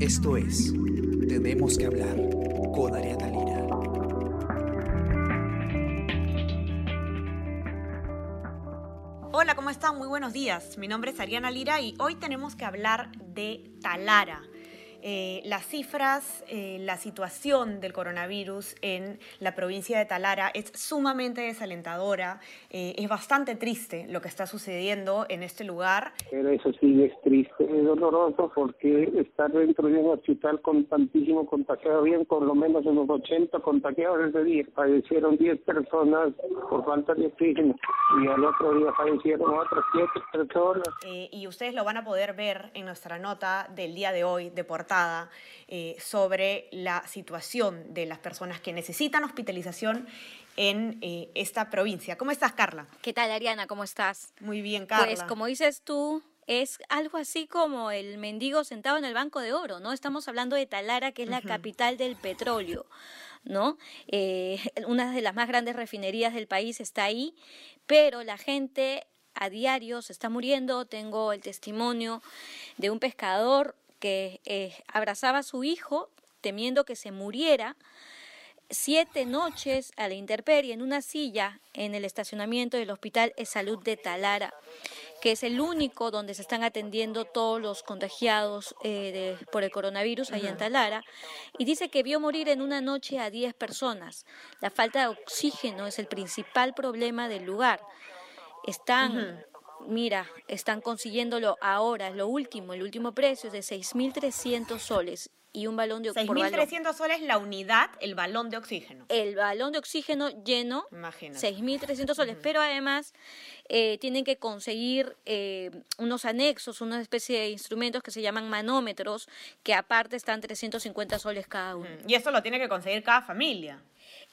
Esto es Tenemos que hablar con Ariana Lira. Hola, ¿cómo están? Muy buenos días. Mi nombre es Ariana Lira y hoy tenemos que hablar de Talara. Eh, las cifras, eh, la situación del coronavirus en la provincia de Talara es sumamente desalentadora. Eh, es bastante triste lo que está sucediendo en este lugar. Pero eso sí es triste, es doloroso porque estar dentro de un hospital con tantísimo contagiado, bien por lo menos unos 80 contagiados ese día. Fallecieron 10 personas por falta de oxígeno y al otro día fallecieron otras 7 personas. y ustedes lo van a poder ver en nuestra nota del día de hoy de eh, sobre la situación de las personas que necesitan hospitalización en eh, esta provincia. ¿Cómo estás, Carla? ¿Qué tal, Ariana? ¿Cómo estás? Muy bien, Carla. Pues como dices tú, es algo así como el mendigo sentado en el banco de oro, ¿no? Estamos hablando de Talara, que es la capital del petróleo, ¿no? Eh, una de las más grandes refinerías del país está ahí, pero la gente a diario se está muriendo. Tengo el testimonio de un pescador que eh, abrazaba a su hijo temiendo que se muriera siete noches a la intemperie en una silla en el estacionamiento del Hospital de Salud de Talara, que es el único donde se están atendiendo todos los contagiados eh, por el coronavirus allá en Talara, y dice que vio morir en una noche a diez personas. La falta de oxígeno es el principal problema del lugar. Están mira, están consiguiéndolo ahora, lo último, el último precio es de 6.300 soles y un balón de oxígeno. 6.300 soles la unidad, el balón de oxígeno. El balón de oxígeno lleno, 6.300 soles, pero además eh, tienen que conseguir eh, unos anexos, una especie de instrumentos que se llaman manómetros, que aparte están 350 soles cada uno. Y eso lo tiene que conseguir cada familia.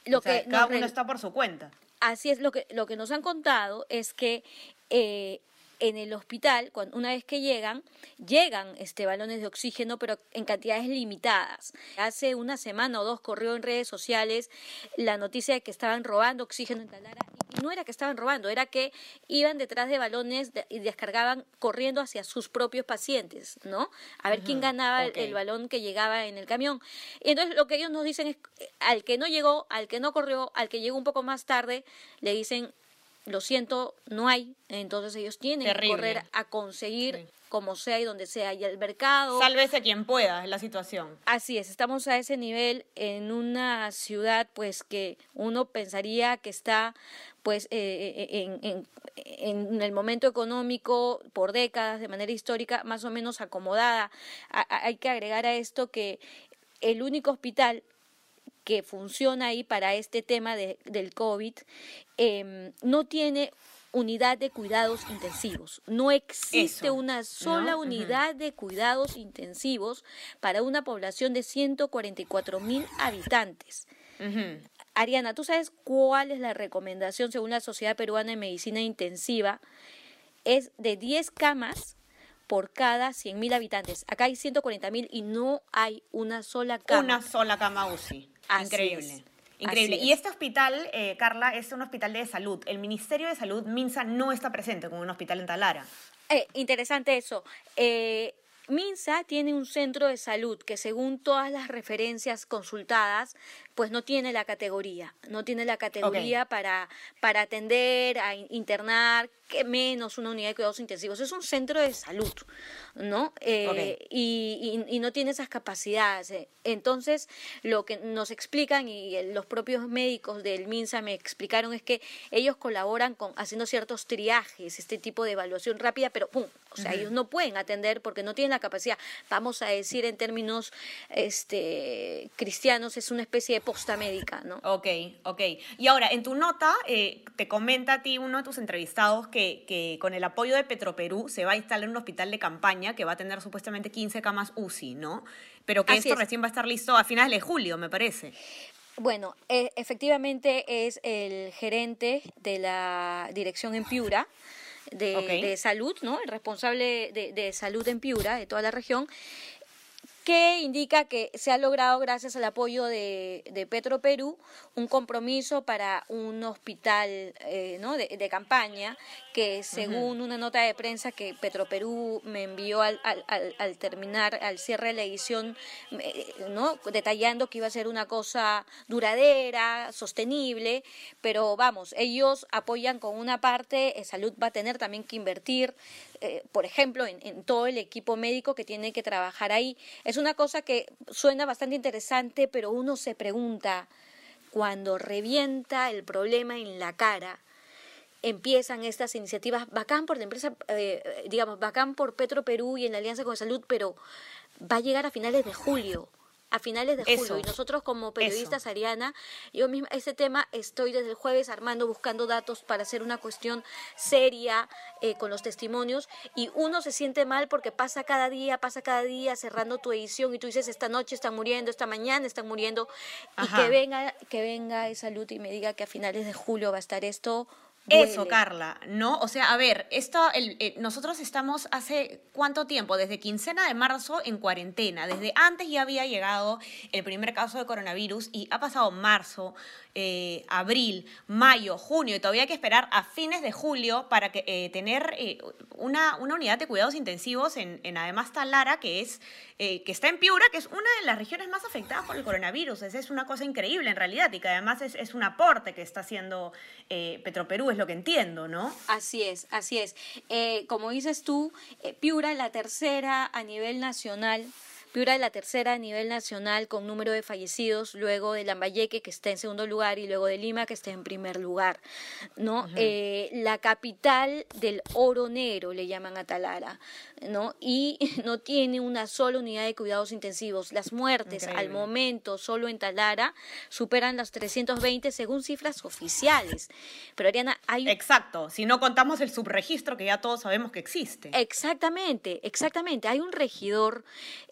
Lo que cada uno está por su cuenta. Así es, lo que, lo que nos han contado es que eh, en el hospital, cuando, una vez que llegan, llegan este, balones de oxígeno, pero en cantidades limitadas. Hace una semana o dos corrió en redes sociales la noticia de que estaban robando oxígeno en Talara. Y no era que estaban robando, era que iban detrás de balones y descargaban corriendo hacia sus propios pacientes, ¿no? A ver quién ganaba el, el, balón que llegaba en el camión. Y entonces lo que ellos nos dicen es, al que no llegó, al que no corrió, al que llegó un poco más tarde, le dicen, lo siento, no hay, entonces ellos tienen que correr a conseguir como sea y donde sea, y el mercado... Sálvese quien pueda, es la situación. Así es, estamos a ese nivel en una ciudad pues que uno pensaría que está pues eh, eh, en, en, el momento económico por décadas, de manera histórica, más o menos acomodada. hay que agregar a esto que el único hospital que funciona ahí para este tema de, del COVID, em, no tiene unidad de cuidados intensivos. No existe una sola unidad de cuidados intensivos para una población de 144 mil habitantes. Ariana, ¿tú sabes cuál es la recomendación según la Sociedad Peruana de Medicina Intensiva? Es de 10 camas por cada 100.000 habitantes. Acá hay 140.000 y no hay una sola cama. Una sola cama UCI. Increíble. Increíble. Y este hospital, eh, Carla, es un hospital de salud. El Ministerio de Salud, MINSA, no está presente como un hospital en Talara. Eh, interesante eso. Eh, MINSA tiene un centro de salud que según todas las referencias consultadas, pues no tiene la categoría, no tiene la categoría para, para atender, a internar, que menos una unidad de cuidados intensivos. Es un centro de salud, ¿no? Eh, y, y, no tiene esas capacidades. Eh. Entonces, lo que nos explican y los propios médicos del MINSA me explicaron es que ellos colaboran con haciendo ciertos triajes, este tipo de evaluación rápida, pero ¡pum! O sea, ellos no pueden atender porque no tienen la capacidad. Vamos a decir en términos este, cristianos, es una especie de posta médica, ¿no? Ok, ok. Y ahora, en tu nota, eh, te comenta a ti uno de tus entrevistados que que, con el apoyo de Petroperú se va a instalar un hospital de campaña que va a tener supuestamente 15 camas UCI, ¿no? Pero que esto recién va a estar listo a finales de julio, me parece. Bueno, e, efectivamente es el gerente de la dirección en Piura. De, salud, ¿no? El responsable de, de salud en Piura, de toda la región, que indica que se ha logrado, gracias al apoyo de, de Petro Perú, un compromiso para un hospital eh, ¿no? de, campaña, que según una nota de prensa que Petro Perú me envió al, al, al, terminar, al cierre de la edición, ¿no? detallando que iba a ser una cosa duradera, sostenible, pero vamos, ellos apoyan con una parte, eh, Salud va a tener también que invertir, eh, por ejemplo, en, en todo el equipo médico que tiene que trabajar ahí. Es una cosa que suena bastante interesante, pero uno se pregunta, cuando revienta el problema en la cara, empiezan estas iniciativas, bacán por la empresa, eh, digamos, bacán por Petro Perú y en la Alianza con Salud, pero va a llegar a finales de julio a finales de julio. y nosotros como periodistas, Ariana, yo misma, ese tema estoy desde el jueves armando, buscando datos para hacer una cuestión seria eh, con los testimonios y uno se siente mal porque pasa cada día, pasa cada día cerrando tu edición y tú dices, esta noche están muriendo, esta mañana están muriendo y que venga, que venga esa luz y me diga que a finales de julio va a estar esto eso, Carla, ¿no? O sea, a ver, esto, el, eh, nosotros estamos hace cuánto tiempo, desde quincena de marzo en cuarentena, desde antes ya había llegado el primer caso de coronavirus y ha pasado marzo, eh, abril, mayo, junio, y todavía hay que esperar a fines de julio para que, eh, tener una, una, unidad de cuidados intensivos en, en además Talara, que, es, que está en Piura, que es una de las regiones más afectadas por el coronavirus. Es, es una cosa increíble en realidad y que además es, es un aporte que está haciendo Petroperú, es lo que entiendo, ¿no? Así es, así es. como dices tú, Piura, la tercera a nivel nacional Piura es la tercera a nivel nacional con número de fallecidos, luego de Lambayeque, que está en segundo lugar, y luego de Lima, que está en primer lugar. ¿no? Eh, la capital del oro negro, le llaman a Talara, ¿no? y no tiene una sola unidad de cuidados intensivos. Las muertes al momento solo en Talara superan las 320 según cifras oficiales. Pero Ariana, hay... Exacto, si no contamos el subregistro que ya todos sabemos que existe. Exactamente, exactamente. Hay un regidor...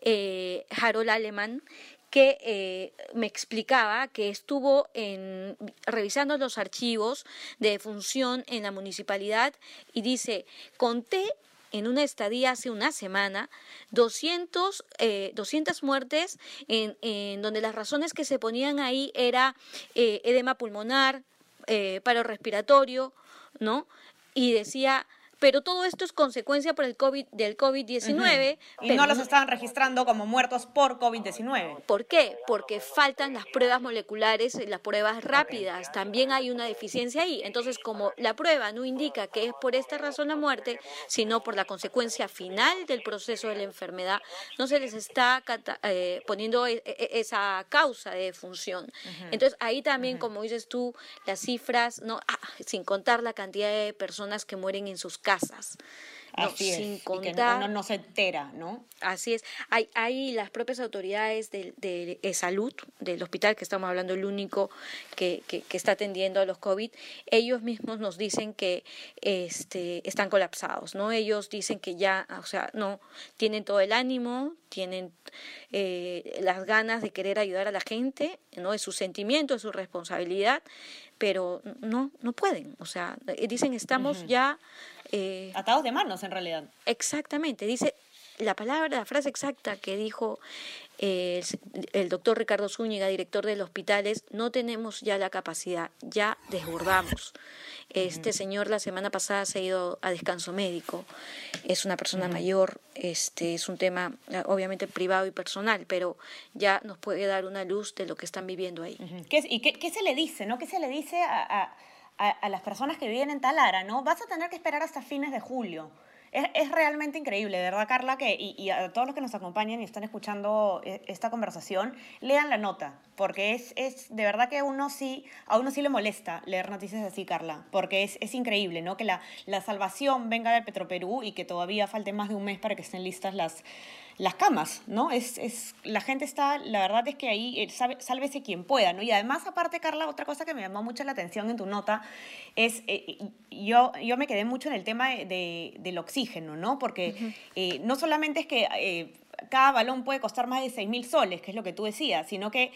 Eh, eh, Harold Alemán, que eh, me explicaba que estuvo en, revisando los archivos de función en la municipalidad y dice, conté en una estadía hace una semana 200, eh, muertes en, en, donde las razones que se ponían ahí era edema pulmonar, paro respiratorio, ¿no? Y decía pero todo esto es consecuencia por el COVID, del COVID-19. Y no los estaban registrando como muertos por COVID-19. ¿Por qué? Porque faltan las pruebas moleculares, las pruebas rápidas. También hay una deficiencia ahí. Entonces, como la prueba no indica que es por esta razón la muerte, sino por la consecuencia final del proceso de la enfermedad, no se les está eh, poniendo e, e, esa causa de función. Entonces, ahí también, como dices tú, las cifras, no, ah, sin contar la cantidad de personas que mueren en sus casas casas. sin contar. uno no se entera, ¿no? Así es. Hay, hay las propias autoridades de, de, salud, del hospital que estamos hablando, el único que, que, está atendiendo a los COVID, ellos mismos nos dicen que este, están colapsados, ¿no? Ellos dicen que ya, o sea, no, tienen todo el ánimo, tienen eh, las ganas de querer ayudar a la gente, ¿no? Es su sentimiento, es su responsabilidad, pero no, no pueden. O sea, dicen estamos ya eh, Atados de manos, en realidad. Exactamente, dice la palabra, la frase exacta que dijo eh, el, doctor Ricardo Zúñiga, director del hospital, es no tenemos ya la capacidad, ya desbordamos. Este señor la semana pasada se ha ido a descanso médico, es una persona mayor, este es un tema obviamente privado y personal, pero ya nos puede dar una luz de lo que están viviendo ahí. ¿Y qué, se le dice, no? ¿Qué se le dice a a, las personas que viven en Talara, ¿no? Vas a tener que esperar hasta fines de julio. Es, es realmente increíble, de verdad, Carla, que, y, a todos los que nos acompañan y están escuchando eh, esta conversación, lean la nota, porque es, es de verdad que a uno sí, a uno sí le molesta leer noticias así, Carla, porque es, es increíble, ¿no? Que la, la salvación venga de Petroperú y que todavía falte más de un mes para que estén listas las, las camas, ¿no? Es, es, la gente está, la verdad es que ahí eh, sálvese quien pueda, ¿no? Y además, aparte, Carla, otra cosa que me llamó mucho la atención en tu nota es, eh, yo, yo me quedé mucho en el tema de, del oxígeno, ¿no? Porque eh, no solamente es que... cada balón puede costar más de 6 mil soles, que es lo que tú decías, sino que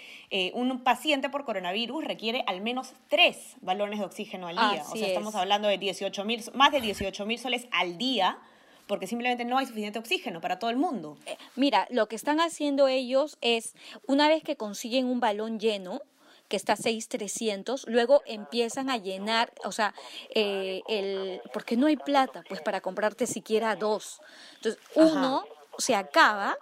un paciente por coronavirus requiere al menos tres balones de oxígeno al día. o sea, estamos hablando de 18 mil, más de 18 mil soles al día porque simplemente no hay suficiente oxígeno para todo el mundo. Eh, mira, lo que están haciendo ellos es, una vez que consiguen un balón lleno, que está 6,300, luego empiezan a llenar, o sea, eh, el, porque no hay plata, pues para comprarte siquiera dos. Entonces, uno se acaba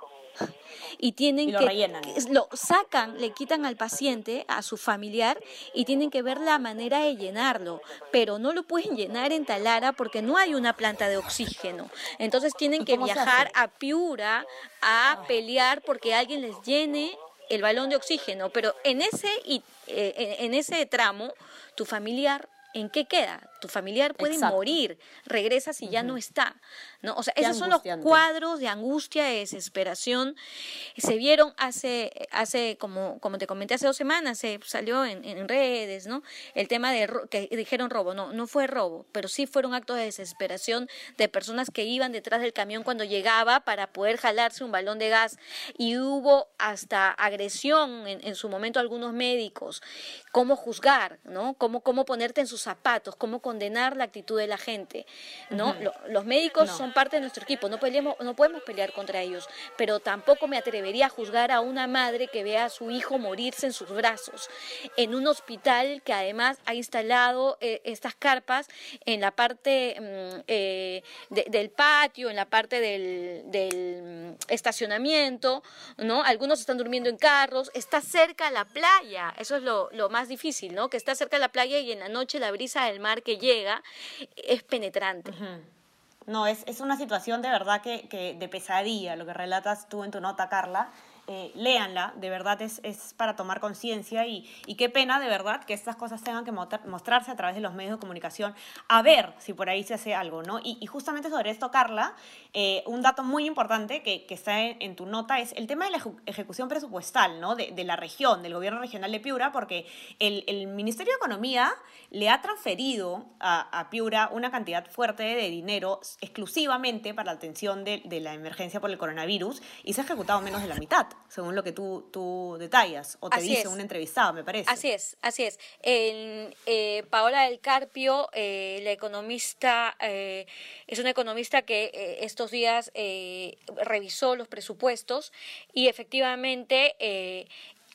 y tienen lo que rellenan. lo sacan, le quitan al paciente, a su familiar y tienen que ver la manera de llenarlo, pero no lo pueden llenar en Talara porque no hay una planta de oxígeno. Entonces tienen que viajar a Piura a pelear porque alguien les llene el balón de oxígeno, pero en ese eh, en ese tramo tu familiar ¿En qué queda? Tu familiar puede Exacto. morir, regresa si ya no está. ¿no? O sea, Qué esos son los cuadros de angustia, de desesperación. Se vieron hace, hace como, como te comenté, hace dos semanas, se salió en, en redes, ¿no? El tema de que dijeron robo. No, no fue robo, pero sí fueron actos de desesperación de personas que iban detrás del camión cuando llegaba para poder jalarse un balón de gas. Y hubo hasta agresión en, en su momento a algunos médicos. Cómo juzgar, ¿no? Cómo, cómo ponerte en sus zapatos, cómo condenar la actitud de la gente, ¿no? Lo- los médicos No. son parte de nuestro equipo, no, peleemos, no podemos pelear contra ellos, pero tampoco me atrevería a juzgar a una madre que vea a su hijo morirse en sus brazos, en un hospital que además ha instalado eh, estas carpas en la parte mm, eh, de- del patio, en la parte del, del, mm, estacionamiento, ¿no? Algunos están durmiendo en carros, está cerca la playa, eso es lo, lo más difícil, ¿no? Que está cerca la playa y en la noche la brisa del mar que llega es penetrante. No, es, es una situación de verdad que, que de pesadilla, lo que relatas tú en tu nota, Carla. Eh, léanla, de verdad es, es para tomar conciencia y, y qué pena de verdad que estas cosas tengan que mostrarse a través de los medios de comunicación, a ver si por ahí se hace algo, ¿no? Y, y justamente sobre esto, Carla, eh, un dato muy importante que, que está en, en tu nota es el tema de la ejecución presupuestal, ¿no? De, de la región, del gobierno regional de Piura, porque el, el Ministerio de Economía le ha transferido a, a Piura una cantidad fuerte de dinero exclusivamente para la atención de, de la emergencia por el coronavirus y se ha ejecutado menos de la mitad, según lo que tú, tú detallas o te Así dice es. un entrevistado, me parece. Así es, así es. En, eh, Paola del Carpio, eh, la economista, eh, es una economista que eh, estos días revisó los presupuestos y efectivamente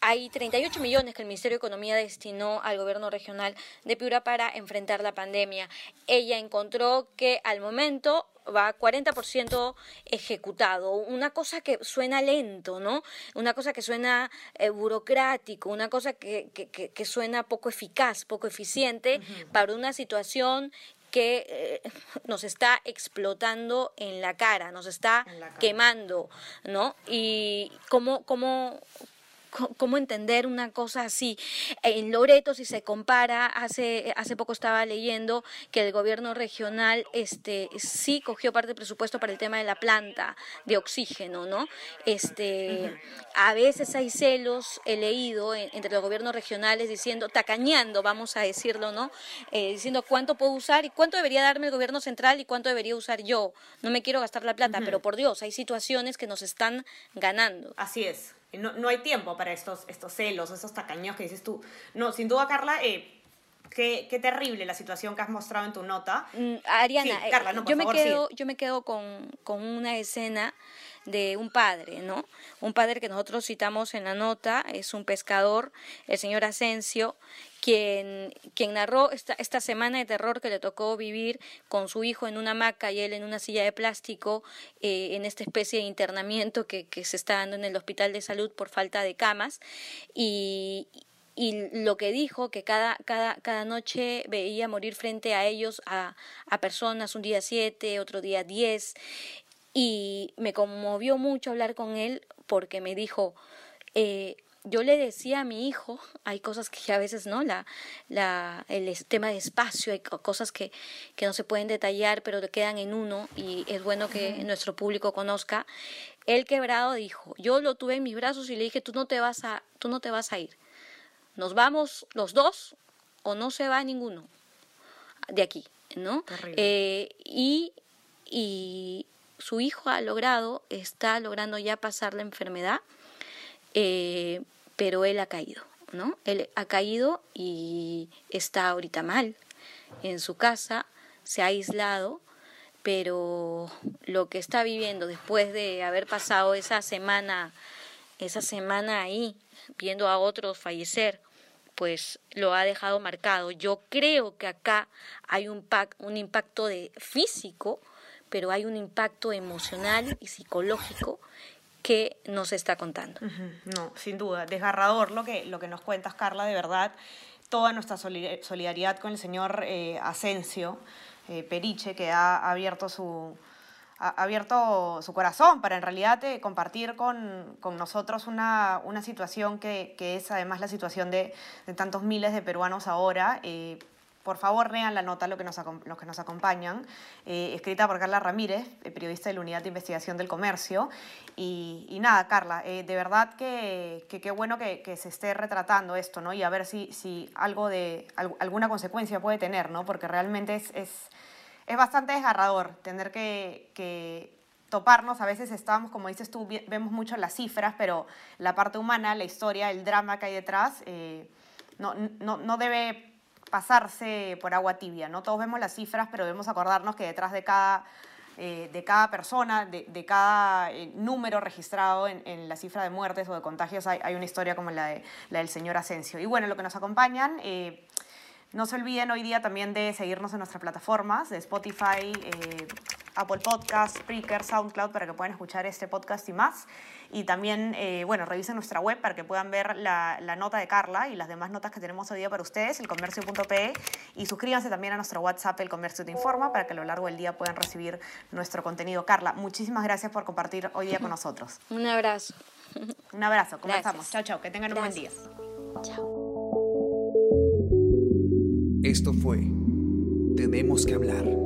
hay 38 millones que el Ministerio de Economía destinó al gobierno regional de Piura para enfrentar la pandemia. Ella encontró que al momento va 40% ejecutado, una cosa que suena lento, ¿no? Una cosa que suena eh, burocrático, una cosa que, que, que- que suena poco eficaz, poco eficiente para una situación que eh, nos está explotando en la cara, nos está cara. quemando, ¿no? Y cómo, cómo, cómo entender una cosa así. En Loreto, si se compara, hace, hace poco estaba leyendo que el gobierno regional este, sí cogió parte del presupuesto para el tema de la planta de oxígeno, ¿no? Este, a veces hay celos, he leído, en- entre los gobiernos regionales diciendo, tacañando, vamos a decirlo, ¿no? Eh, diciendo cuánto puedo usar y cuánto debería darme el gobierno central y cuánto debería usar yo. No me quiero gastar la plata, pero por Dios, hay situaciones que nos están ganando. Así es. No, no hay tiempo para estos, estos celos, estos tacaños que dices tú. No, sin duda, Carla, eh, qué, qué terrible la situación que has mostrado en tu nota. Mm, Ariana, Sí, eh, Carla, no, por yo, favor, me quedo, yo me quedo con, con una escena de un padre, ¿no? Un padre que nosotros citamos en la nota, es un pescador, el señor Asensio, quien, quien narró esta, esta semana de terror que le tocó vivir con su hijo en una hamaca y él en una silla de plástico, eh, en esta especie de internamiento que, que se está dando en el hospital de salud por falta de camas. Y, y lo que dijo, que cada, cada, cada noche veía morir frente a ellos a, a personas, un día siete, otro día diez, y me conmovió mucho hablar con él porque me dijo, eh, yo le decía a mi hijo, hay cosas que a veces no, la, la, el tema de espacio, hay co- cosas que, que no se pueden detallar, pero que quedan en uno y es bueno que nuestro público conozca. Él quebrado dijo, yo lo tuve en mis brazos y le dije, tú no te vas a, tú no te vas a ir. Nos vamos los dos o no se va ninguno de aquí, ¿no? Eh, y, y su hijo ha logrado, está logrando ya pasar la enfermedad, eh, pero él ha caído, ¿no? Él ha caído y está ahorita mal en su casa, se ha aislado, pero lo que está viviendo después de haber pasado esa semana, esa semana ahí, viendo a otros fallecer, pues lo ha dejado marcado. Yo creo que acá hay un, impacto de físico, pero hay un impacto emocional y psicológico que nos está contando. No, sin duda, desgarrador lo que, lo que nos cuentas, Carla, de verdad. Toda nuestra solidaridad con el señor eh, Asensio eh, Periche, que ha abierto su, ha abierto su corazón para en realidad eh, compartir con, con, nosotros una, una situación que, que, es además la situación de, de tantos miles de peruanos ahora. Eh, por favor, lean la nota, lo que nos, los que nos acompañan, eh, escrita por Carla Ramírez, periodista de la Unidad de Investigación del Comercio. Y, y nada, Carla, de verdad que qué bueno que, que, se esté retratando esto, ¿no? Y a ver si, si algo de, alguna consecuencia puede tener, ¿no? Porque realmente es, es es bastante desgarrador tener que, toparnos. A veces estamos, como dices tú, vemos mucho las cifras, pero la parte humana, la historia, el drama que hay detrás, eh, no, no, debe pasarse por agua tibia. ¿no? Todos vemos las cifras, pero debemos acordarnos que detrás de cada, eh, de cada persona, de, cada eh, número registrado en, la cifra de muertes o de contagios, hay, una historia como la, de, la del señor Asensio. Y bueno, lo que nos acompañan... No se olviden hoy día también de seguirnos en nuestras plataformas de Spotify, eh, Apple Podcasts, Spreaker, SoundCloud para que puedan escuchar este podcast y más. Y también, eh, bueno, revisen nuestra web para que puedan ver la, nota de Carla y las demás notas que tenemos hoy día para ustedes, elcomercio.pe. Y suscríbanse también a nuestro WhatsApp, El Comercio Te Informa, para que a lo largo del día puedan recibir nuestro contenido. Carla, muchísimas gracias por compartir hoy día con nosotros. Un abrazo. Un abrazo, comenzamos. Chao, chao, que tengan un buen día. Chao. Esto fue Tenemos que hablar.